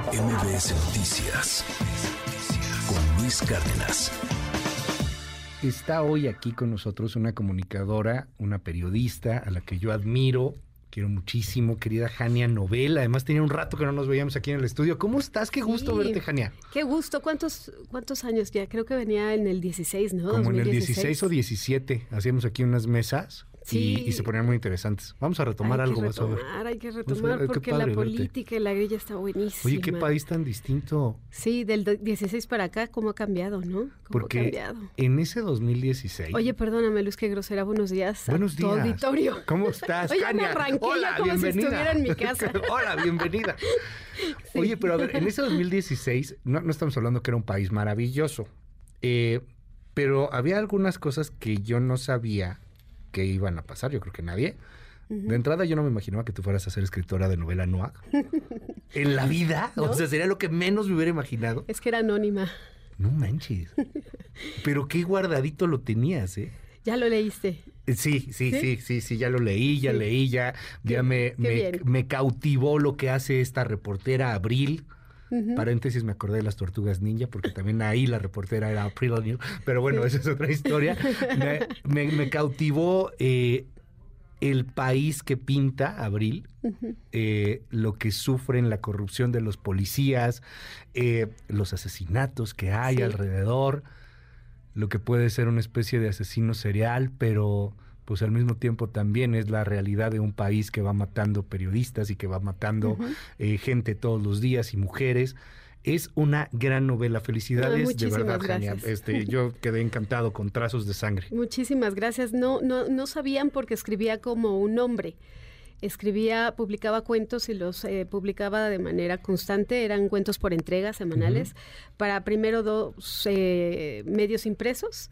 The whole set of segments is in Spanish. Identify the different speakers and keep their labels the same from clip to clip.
Speaker 1: MBS Noticias con Luis Cárdenas.
Speaker 2: Está hoy aquí con nosotros una comunicadora, una periodista a la que yo admiro, quiero muchísimo, querida Jania Novela. Además tenía un rato que no nos veíamos aquí en el estudio. ¿Cómo estás? Qué gusto
Speaker 3: Sí.
Speaker 2: verte, Jania.
Speaker 3: Qué gusto. ¿Cuántos, ¿Cuántos años ya? Creo que venía en el 16, ¿no?
Speaker 2: Como en el
Speaker 3: 2016.
Speaker 2: 16 o 17 hacíamos aquí unas mesas
Speaker 3: Sí.
Speaker 2: y, se ponían muy interesantes. Vamos a retomar
Speaker 3: hay
Speaker 2: algo
Speaker 3: que
Speaker 2: más
Speaker 3: retomar, hay que retomar
Speaker 2: ver,
Speaker 3: porque
Speaker 2: padre
Speaker 3: la
Speaker 2: verte.
Speaker 3: política y la grilla está buenísima.
Speaker 2: Oye, qué país tan distinto.
Speaker 3: Sí, del do- 16 para acá, ¿cómo ha cambiado, no? ¿Cómo
Speaker 2: Porque
Speaker 3: ha cambiado?
Speaker 2: en ese 2016.
Speaker 3: Oye, perdóname, Luz, qué grosera. Buenos días
Speaker 2: Buenos
Speaker 3: a tu
Speaker 2: días.
Speaker 3: auditorio.
Speaker 2: ¿Cómo estás,
Speaker 3: Oye, me arranqué
Speaker 2: Hola,
Speaker 3: como si
Speaker 2: bienvenida.
Speaker 3: estuviera en mi casa.
Speaker 2: Hola, bienvenida. Oye, pero a ver, en ese 2016, no, no estamos hablando que era un país maravilloso, eh, pero había algunas cosas que yo no sabía que iban a pasar, yo creo que nadie. De entrada yo no me imaginaba que tú fueras a ser escritora de novela noir. en la vida, o sea, sería lo que menos me hubiera imaginado.
Speaker 3: Es que era anónima.
Speaker 2: No manches. Pero qué guardadito lo tenías, ¿eh?
Speaker 3: Ya lo leíste.
Speaker 2: Eh, Sí, sí,
Speaker 3: ¿Sí?
Speaker 2: sí, sí, sí, ya lo leí, ya
Speaker 3: Sí.
Speaker 2: leí, ya,
Speaker 3: Qué-
Speaker 2: ya me,
Speaker 3: qué
Speaker 2: me,
Speaker 3: bien.
Speaker 2: me cautivó lo que hace esta reportera Abril. Paréntesis, me acordé de las tortugas ninja, porque también ahí la reportera era April O'Neil. Pero bueno, esa es otra historia. Me, me- me cautivó eh, el país que pinta Abril, eh, lo que sufren la corrupción de los policías, eh, los asesinatos que hay
Speaker 3: Sí.
Speaker 2: alrededor, lo que puede ser una especie de asesino serial, pero pues al mismo tiempo también es la realidad de un país que va matando periodistas y que va matando eh, gente todos los días y mujeres. Es una gran novela. Felicidades, de verdad,
Speaker 3: gracias.
Speaker 2: Este, yo quedé encantado con trazos de sangre.
Speaker 3: Muchísimas gracias. No, no, no sabían porque escribía como un hombre. Escribía, publicaba cuentos y los eh, publicaba de manera constante. Eran cuentos por entregas semanales para primero dos eh, medios impresos.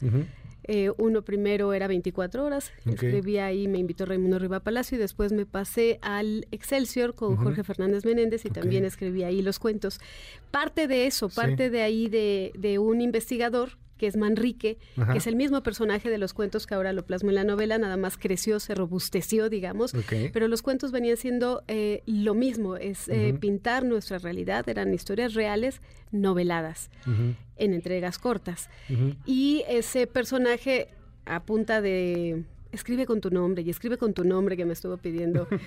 Speaker 3: Eh, uno primero era 24 horas,
Speaker 2: Ok.
Speaker 3: escribía ahí, me invitó Raimundo Riva Palacio y después me pasé al Excelsior con. Jorge Fernández Menéndez y también escribí ahí los cuentos. Parte de eso,
Speaker 2: Sí.
Speaker 3: parte de ahí de, de un investigador que es Manrique,
Speaker 2: Ajá.
Speaker 3: que es el mismo personaje de los cuentos que ahora lo plasmo en la novela, nada más creció, se robusteció, digamos, pero los cuentos venían siendo eh, lo mismo, es eh, pintar nuestra realidad, eran historias reales noveladas en entregas cortas. Y ese personaje a punta de escribe con tu nombre y escribe con tu nombre que me estuvo pidiendo.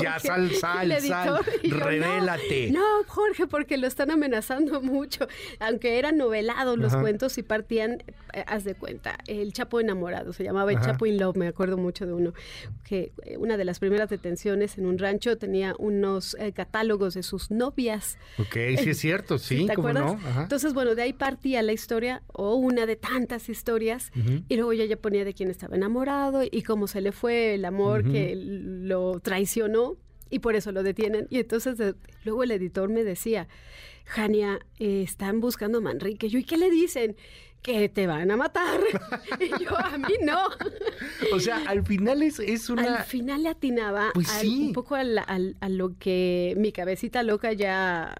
Speaker 2: Ya, sal, sal,
Speaker 3: editor,
Speaker 2: sal,
Speaker 3: yo,
Speaker 2: revélate.
Speaker 3: No, Jorge, porque lo están amenazando mucho. Aunque eran novelados los
Speaker 2: Ajá.
Speaker 3: cuentos y partían, eh, haz de cuenta, El Chapo enamorado, se llamaba El
Speaker 2: Ajá.
Speaker 3: Chapo in Love, me acuerdo mucho de uno, que eh, una de las primeras detenciones en un rancho tenía unos eh, catálogos de sus novias.
Speaker 2: Ok, sí es cierto, sí,
Speaker 3: ¿Te
Speaker 2: ¿cómo
Speaker 3: acuerdas?
Speaker 2: no? Ajá.
Speaker 3: Entonces, bueno, de ahí partía la historia, o una de tantas historias, y luego ya, ya ponía de quién estaba enamorado y cómo se le fue el amor que lo traicionó, y por eso lo detienen. Y entonces, de- luego el editor me decía, Jania, eh, están buscando a Manrique. Yo, ¿y qué le dicen? Que te van a matar. y yo, a mí no.
Speaker 2: O sea, al final es, es una...
Speaker 3: Al final le atinaba
Speaker 2: Pues
Speaker 3: al-
Speaker 2: sí.
Speaker 3: un poco al- al- a lo que mi cabecita loca ya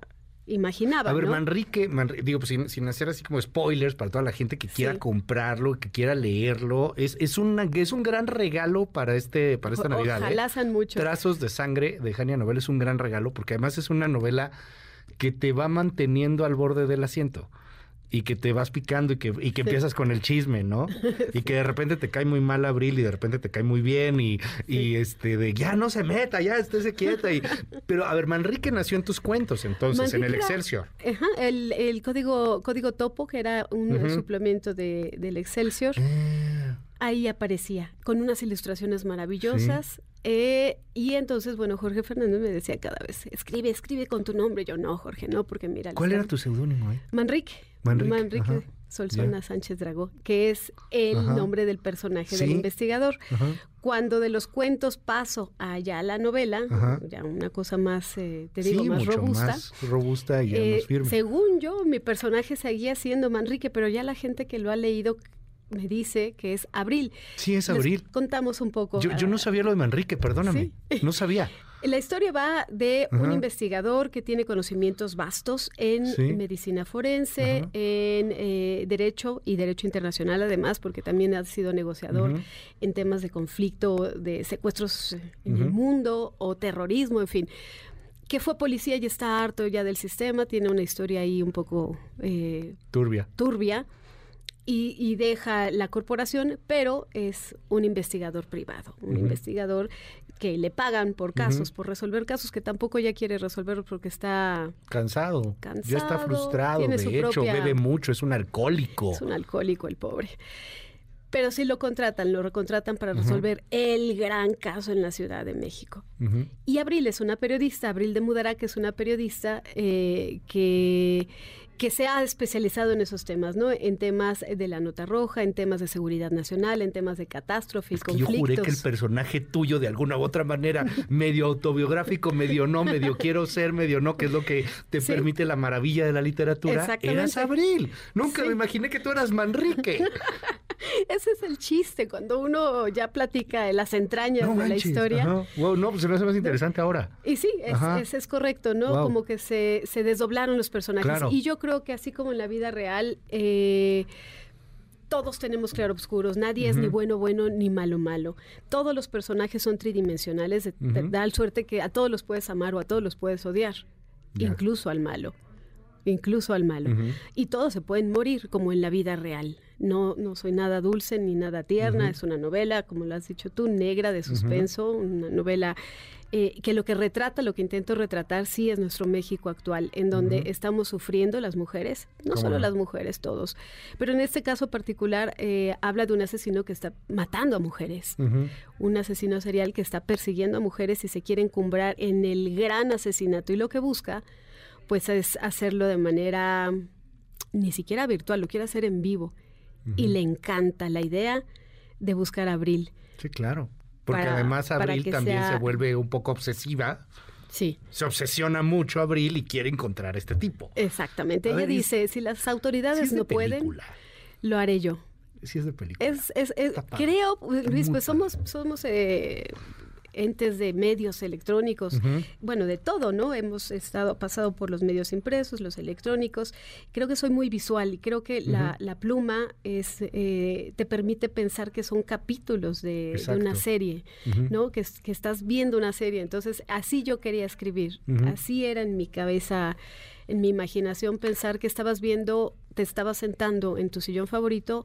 Speaker 3: imaginaba.
Speaker 2: A ver,
Speaker 3: ¿no?
Speaker 2: Manrique, Manri- digo, pues sin, sin hacer así como spoilers para toda la gente que quiera
Speaker 3: Sí.
Speaker 2: comprarlo, que quiera leerlo, es, es, una, es un gran regalo para este para esta
Speaker 3: O-
Speaker 2: Navidad. ¿eh?
Speaker 3: Ojalá sean mucho.
Speaker 2: Trazos de sangre de Jania Novela es un gran regalo porque además es una novela que te va manteniendo al borde del asiento y que te vas picando y que, y que empiezas con el chisme, ¿no? Y que de repente te cae muy mal Abril y de repente te cae muy bien y, y este de ya no se meta, ya estése quieta. Y, pero a ver, Manrique nació en tus cuentos entonces, en el
Speaker 3: era-
Speaker 2: Excelsior.
Speaker 3: Ajá, el, el código, código topo, que era un suplemento de, del Excelsior,
Speaker 2: Ah,
Speaker 3: ahí aparecía, con unas ilustraciones maravillosas. eh, y entonces, bueno, Jorge Fernández me decía cada vez, escribe, escribe con tu nombre. Yo, no, Jorge, no, porque mira...
Speaker 2: ¿Cuál era tu seudónimo? eh?
Speaker 3: Manrique.
Speaker 2: Manrique.
Speaker 3: Solsona. Sánchez Dragó, que es el
Speaker 2: Ajá.
Speaker 3: nombre del personaje del investigador.
Speaker 2: Ajá.
Speaker 3: Cuando de los cuentos paso allá a la novela,
Speaker 2: Ajá.
Speaker 3: ya una cosa más, eh, te digo,
Speaker 2: sí,
Speaker 3: más
Speaker 2: mucho
Speaker 3: robusta.
Speaker 2: más robusta y
Speaker 3: Eh,
Speaker 2: más firme.
Speaker 3: según yo, mi personaje seguía siendo Manrique, pero ya la gente que lo ha leído me dice que es Abril.
Speaker 2: Sí, es
Speaker 3: Les
Speaker 2: Abril.
Speaker 3: contamos un poco.
Speaker 2: Yo, yo no
Speaker 3: ah,
Speaker 2: sabía lo de Manrique, perdóname. No sabía.
Speaker 3: La historia va de
Speaker 2: Ajá.
Speaker 3: un investigador que tiene conocimientos vastos en
Speaker 2: Sí.
Speaker 3: medicina forense,
Speaker 2: Ajá.
Speaker 3: en eh, derecho y derecho internacional además, porque también ha sido negociador en temas de conflicto, de secuestros en el mundo o terrorismo, en fin que fue policía y está harto ya del sistema, tiene una historia ahí un poco eh,
Speaker 2: turbia.
Speaker 3: turbia y, deja la corporación, pero es un investigador privado, un investigador que le pagan por casos, por resolver casos que tampoco ya quiere resolver porque está
Speaker 2: cansado,
Speaker 3: cansado
Speaker 2: ya está frustrado, de hecho, bebe mucho, es un alcohólico.
Speaker 3: Es un alcohólico el pobre. Pero si lo contratan, lo recontratan para resolver el gran caso en la Ciudad de México. Y Abril es una periodista, Abril de Mudará, que es una periodista eh, que que se ha especializado en esos temas, ¿no? En temas de la nota roja, en temas de seguridad nacional, en temas de catástrofes, es que conflictos. Yo juré
Speaker 2: que el personaje tuyo, de alguna u otra manera, medio autobiográfico, medio no, medio quiero ser, medio no, que es lo que te permite la maravilla de la literatura, eras Abril. Nunca me imaginé que tú eras Manrique.
Speaker 3: Ese es el chiste, cuando uno ya platica de las entrañas de la historia.
Speaker 2: no, pues se me hace más interesante ahora.
Speaker 3: Y sí, es, es, correcto, ¿no? Como que se, se, desdoblaron los personajes. Y yo creo que así como en la vida real, eh, todos tenemos claroscuros, nadie es ni bueno bueno ni malo malo. Todos los personajes son tridimensionales, de, tal suerte que a todos los puedes amar o a todos los puedes odiar, incluso al malo incluso al malo. Y todos se pueden morir como en la vida real. No, no soy nada dulce ni nada tierna, es una novela, como lo has dicho tú, negra, de suspenso, una novela eh, que lo que retrata, lo que intento retratar, sí es nuestro México actual, en donde estamos sufriendo las mujeres, no solo las mujeres, todos, pero en este caso particular eh, habla de un asesino que está matando a mujeres, un asesino serial que está persiguiendo a mujeres y se quiere encumbrar en el gran asesinato. Y lo que busca pues es hacerlo de manera ni siquiera virtual, lo quiere hacer en vivo. Y le encanta la idea de buscar a Abril.
Speaker 2: Sí, claro. Porque además Abril también se vuelve un poco obsesiva.
Speaker 3: Sí.
Speaker 2: Se obsesiona mucho Abril y quiere encontrar a este tipo.
Speaker 3: Exactamente. Ella dice, si las autoridades no pueden, lo haré yo.
Speaker 2: Sí es de película.
Speaker 3: Es, es, creo, Luis, pues somos, somos eh, entes de medios electrónicos, bueno, de todo, ¿no? Hemos estado pasado por los medios impresos, los electrónicos. Creo que soy muy visual y creo que la, pluma es eh, te permite pensar que son capítulos de, una serie, ¿no? Que, que, estás viendo una serie. Entonces, así yo quería escribir, así era en mi cabeza, en mi imaginación, pensar que estabas viendo, te estabas sentando en tu sillón favorito.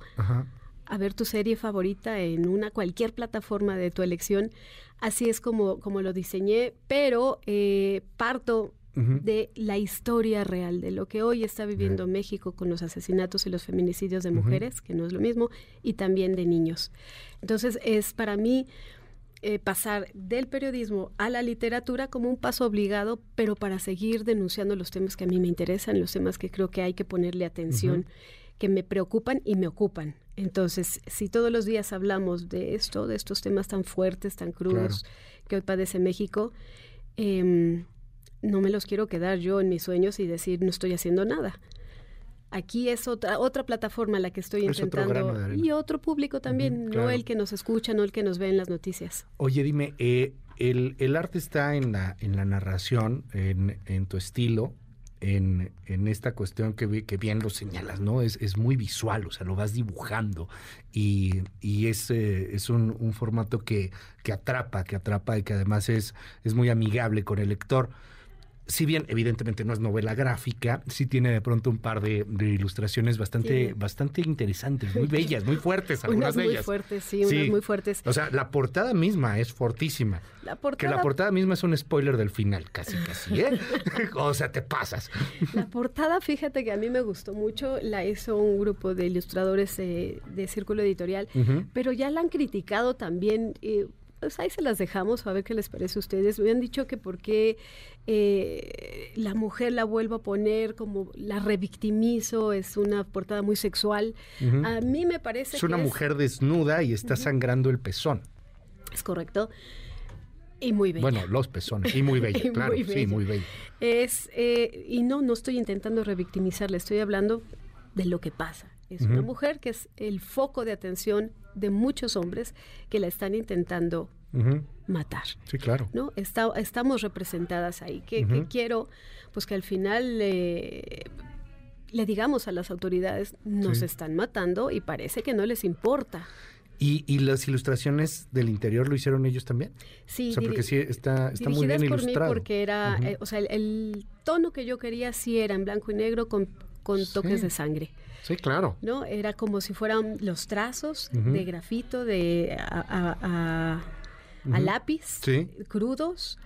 Speaker 3: A ver tu serie favorita en una cualquier plataforma de tu elección. Así es como, como lo diseñé, pero eh, parto de la historia real, de lo que hoy está viviendo México con los asesinatos y los feminicidios de mujeres, que no es lo mismo, y también de niños. Entonces es para mí eh, pasar del periodismo a la literatura como un paso obligado, pero para seguir denunciando los temas que a mí me interesan, los temas que creo que hay que ponerle atención, que me preocupan y me ocupan. Entonces, si todos los días hablamos de esto, de estos temas tan fuertes, tan crudos que hoy padece México, em, no me los quiero quedar yo en mis sueños y decir no estoy haciendo nada. Aquí es otra otra plataforma la que estoy intentando y otro público también, no el que nos escucha, no el que nos ve en las noticias.
Speaker 2: Oye, dime, eh, el, el, arte está en la, en la narración, en, en tu estilo, en, en, esta cuestión que, que, bien lo señalas, ¿no? Es, es, muy visual, o sea, lo vas dibujando y, y es, eh, es un, un, formato que, que atrapa, que atrapa y que además es, es muy amigable con el lector si bien evidentemente no es novela gráfica, sí tiene de pronto un par de, ilustraciones bastante, bastante interesantes, muy bellas, muy fuertes, algunas
Speaker 3: de
Speaker 2: ellas. Muy
Speaker 3: fuertes, sí, unas muy fuertes.
Speaker 2: O sea, la portada misma es fortísima. La portada... Que la portada misma es un spoiler del final, casi, casi, ¿eh? o sea, te pasas.
Speaker 3: La portada, fíjate que a mí me gustó mucho, la hizo un grupo de ilustradores de Círculo Editorial, pero ya la han criticado también. Eh, pues ahí se las dejamos a ver qué les parece a ustedes. Me han dicho que por qué eh, la mujer la vuelvo a poner como la revictimizo, es una portada muy sexual. A mí me parece
Speaker 2: es una mujer desnuda y está sangrando el pezón.
Speaker 3: Es correcto. Y muy bella.
Speaker 2: Bueno, los pezones. Y muy bella, claro. Sí, muy bella.
Speaker 3: Es, eh, y no, no estoy intentando revictimizarla, estoy hablando de lo que pasa. Es una mujer que es el foco de atención de muchos hombres que la están intentando matar.
Speaker 2: Sí, claro.
Speaker 3: ¿no? estamos representadas ahí. Que, quiero, pues que al final le digamos a las autoridades, nos están matando y parece que no les importa.
Speaker 2: ¿Y, y las ilustraciones del interior lo hicieron ellos también?
Speaker 3: Sí,
Speaker 2: O sea, porque sí está, está muy bien
Speaker 3: por
Speaker 2: ilustrado.
Speaker 3: mí porque era, eh, o sea, el, el tono que yo quería sí era en blanco y negro con, con toques de sangre,
Speaker 2: Sí, claro.
Speaker 3: ¿no? Era como si fueran los trazos de grafito de a, a- a- a
Speaker 2: Ujú.
Speaker 3: lápiz,
Speaker 2: Sí.
Speaker 3: crudos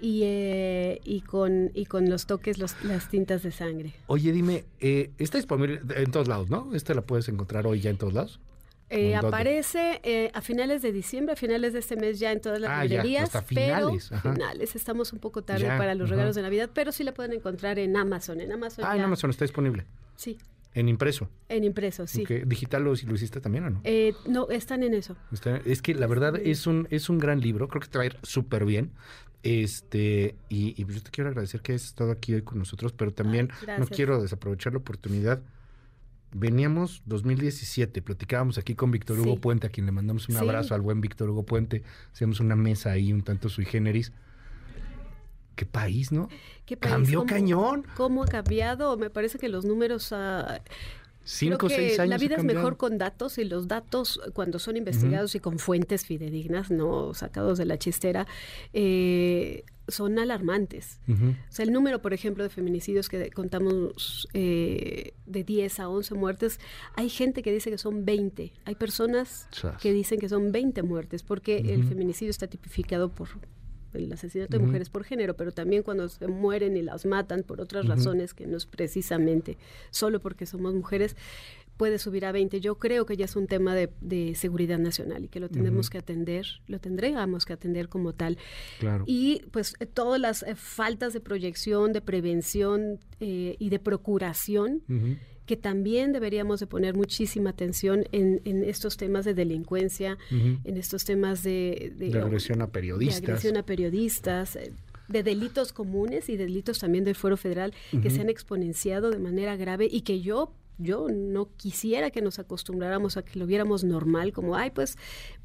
Speaker 3: y, eh, y con y con los toques, los- las tintas de sangre.
Speaker 2: Oye, dime, eh, está disponible en todos lados, ¿no? Esta la puedes encontrar hoy ya en todos lados.
Speaker 3: Eh, aparece eh, a finales de diciembre, a finales de este mes ya en todas las
Speaker 2: Ah, ya,
Speaker 3: librerías.
Speaker 2: hasta finales,
Speaker 3: Pero,
Speaker 2: ajá.
Speaker 3: finales, estamos un poco tarde
Speaker 2: Ya,
Speaker 3: para los
Speaker 2: ajá.
Speaker 3: regalos de Navidad, pero sí la pueden encontrar en Amazon. En Amazon,
Speaker 2: Ah, en Amazon está disponible.
Speaker 3: Sí,
Speaker 2: En impreso.
Speaker 3: en impreso, sí.
Speaker 2: Ok, ¿Digital lo, lo hiciste también o no?
Speaker 3: Eh, no, están en eso.
Speaker 2: Está- es que la verdad es un, es un gran libro, creo que te va a ir súper bien. Este, y, y yo te quiero agradecer que hayas estado aquí hoy con nosotros, pero también
Speaker 3: Ay,
Speaker 2: no quiero desaprovechar la oportunidad. Veníamos 2017, platicábamos aquí con Víctor Hugo
Speaker 3: Sí.
Speaker 2: Puente, a quien le mandamos un
Speaker 3: Sí.
Speaker 2: abrazo al buen Víctor Hugo Puente. Hacíamos una mesa ahí un tanto sui generis. Qué país, ¿no?
Speaker 3: ¿Qué país?
Speaker 2: Cambió
Speaker 3: ¿Cómo-
Speaker 2: cañón.
Speaker 3: ¿Cómo ha cambiado? Me parece que los números... ah,
Speaker 2: Cinco o
Speaker 3: creo que
Speaker 2: seis años.
Speaker 3: La vida es mejor con datos y los datos, cuando son investigados y con fuentes fidedignas, no sacados de la chistera, eh, son alarmantes. O sea, el número, por ejemplo, de feminicidios que contamos eh, de 10 a 11 muertes, hay gente que dice que son 20. Hay personas
Speaker 2: Chas.
Speaker 3: que dicen que son 20 muertes, porque el feminicidio está tipificado por el asesinato de mujeres por género, pero también cuando se mueren y las matan por otras razones que no es precisamente solo porque somos mujeres, puede subir a 20. Yo creo que ya es un tema de, de seguridad nacional y que lo tenemos que atender, lo tendríamos que atender como tal.
Speaker 2: Claro.
Speaker 3: Y pues eh, todas las eh, faltas de proyección, de prevención eh, y de procuración que también deberíamos de poner muchísima atención en, en estos temas de delincuencia, en estos temas de,
Speaker 2: De agresión a
Speaker 3: de
Speaker 2: periodistas.
Speaker 3: agresión a periodistas, eh, de delitos comunes y delitos también del fuero federal que se han exponenciado de manera grave y que yo yo no quisiera que nos acostumbráramos a que lo viéramos normal, como, ay, pues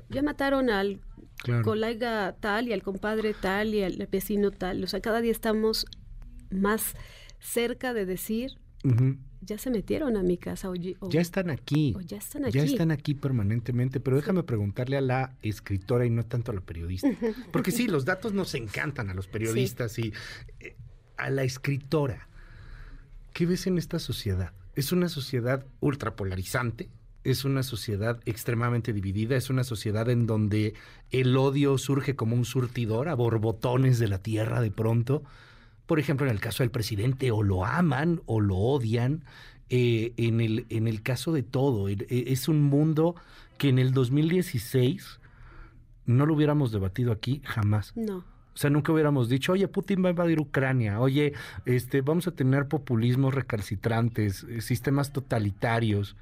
Speaker 3: ya mataron al
Speaker 2: Claro.
Speaker 3: colega tal y al compadre tal y al vecino tal. O sea, cada día estamos más cerca de decir, ya se metieron a mi casa o, ye- o-
Speaker 2: Ya están aquí.
Speaker 3: o ya están aquí.
Speaker 2: Ya están aquí permanentemente, pero déjame preguntarle a la escritora y no tanto a la periodista. Porque sí, los datos nos encantan a los periodistas y eh, a la escritora. ¿Qué ves en esta sociedad? Es una sociedad ultrapolarizante, es una sociedad extremadamente dividida, es una sociedad en donde el odio surge como un surtidor a borbotones de la tierra de pronto. Por ejemplo, en el caso del presidente, o lo aman o lo odian. Eh, en, el, en el caso de todo, eh, es un mundo que en el 2016 no lo hubiéramos debatido aquí jamás.
Speaker 3: No.
Speaker 2: O sea, nunca hubiéramos dicho, oye, Putin va a invadir Ucrania, oye, este, vamos a tener populismos recalcitrantes, eh, sistemas totalitarios.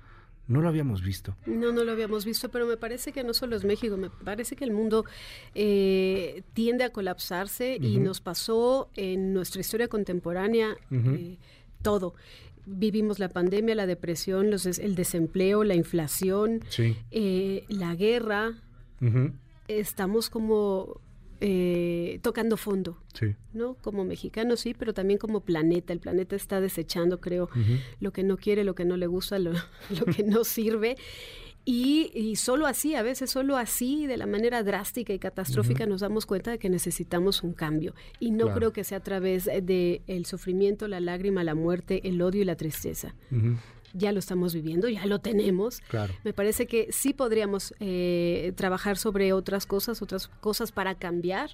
Speaker 2: No lo habíamos visto.
Speaker 3: No, no lo habíamos visto, pero me parece que no solo es México, me parece que el mundo eh, tiende a colapsarse y nos pasó en nuestra historia contemporánea eh, todo. Vivimos la pandemia, la depresión, los des- el desempleo, la inflación,
Speaker 2: Sí.
Speaker 3: eh, la guerra. Estamos como eh, tocando fondo.
Speaker 2: Sí.
Speaker 3: ¿no? Como mexicanos sí, pero también como planeta. El planeta está desechando, creo, lo que no quiere, lo que no le gusta, lo, lo que no sirve. Y, y solo así, a veces solo así, de la manera drástica y catastrófica, nos damos cuenta de que necesitamos un cambio. Y no
Speaker 2: Claro.
Speaker 3: creo que sea a través de el sufrimiento, la lágrima, la muerte, el odio y la tristeza.
Speaker 2: Ujú.
Speaker 3: Ya lo estamos viviendo, ya lo tenemos.
Speaker 2: Claro.
Speaker 3: Me parece que sí podríamos eh, trabajar sobre otras cosas, otras cosas para cambiar,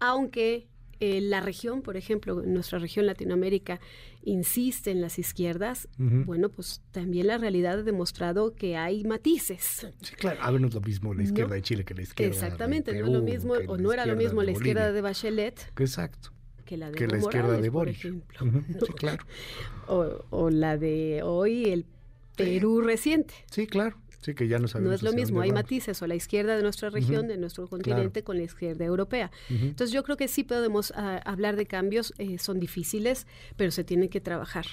Speaker 3: aunque eh, la región, por ejemplo, nuestra región Latinoamérica, insiste en las izquierdas, bueno, pues también la realidad ha demostrado que hay matices.
Speaker 2: Sí, claro. A ver, no es lo mismo la izquierda
Speaker 3: No.
Speaker 2: de Chile que la izquierda
Speaker 3: Exactamente,
Speaker 2: de
Speaker 3: no es lo mismo, o no era lo mismo la izquierda de Bachelet
Speaker 2: Exacto.
Speaker 3: Que la de
Speaker 2: Que la izquierda
Speaker 3: Morales,
Speaker 2: de
Speaker 3: por
Speaker 2: Boris.
Speaker 3: ejemplo. ¿no?
Speaker 2: Sí, claro.
Speaker 3: o, o la de hoy, el Perú reciente.
Speaker 2: Sí, claro. Sí, que ya no sabemos.
Speaker 3: No es lo mismo, hay
Speaker 2: vamos.
Speaker 3: matices, o la izquierda de nuestra región, de nuestro continente, con la izquierda europea. Entonces yo creo que sí podemos ah, hablar de cambios, eh, son difíciles, pero se tienen que trabajar.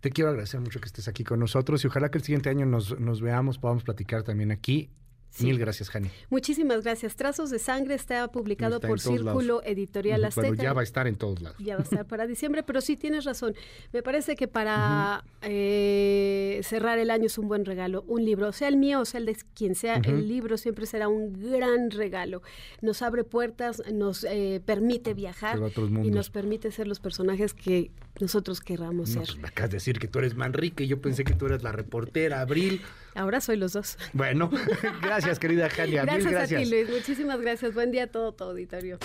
Speaker 2: Te quiero agradecer mucho que estés aquí con nosotros y ojalá que el siguiente año nos, nos veamos, podamos platicar también aquí. Mil gracias, Jani.
Speaker 3: Muchísimas gracias. Trazos de Sangre está publicado
Speaker 2: Está
Speaker 3: por Círculo
Speaker 2: lados.
Speaker 3: Editorial Azteca.
Speaker 2: Bueno, ya va a estar en todos lados.
Speaker 3: Ya va a estar para diciembre, pero sí tienes razón. Me parece que para eh, cerrar el año es un buen regalo. Un libro, sea el mío o sea el de quien sea, el libro siempre será un gran regalo. Nos abre puertas, nos eh, permite viajar y nos permite ser los personajes que nosotros querramos
Speaker 2: No,
Speaker 3: ser.
Speaker 2: pues me acabas de decir que tú eres Manrique, yo pensé que tú eras la reportera, Abril.
Speaker 3: Ahora soy los dos.
Speaker 2: Bueno, gracias, querida Jania.
Speaker 3: Gracias,
Speaker 2: Mil gracias.
Speaker 3: a ti, Luis. Muchísimas gracias. Buen día a todo tu auditorio.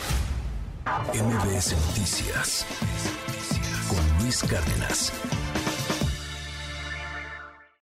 Speaker 1: MBS Noticias con Luis Cárdenas.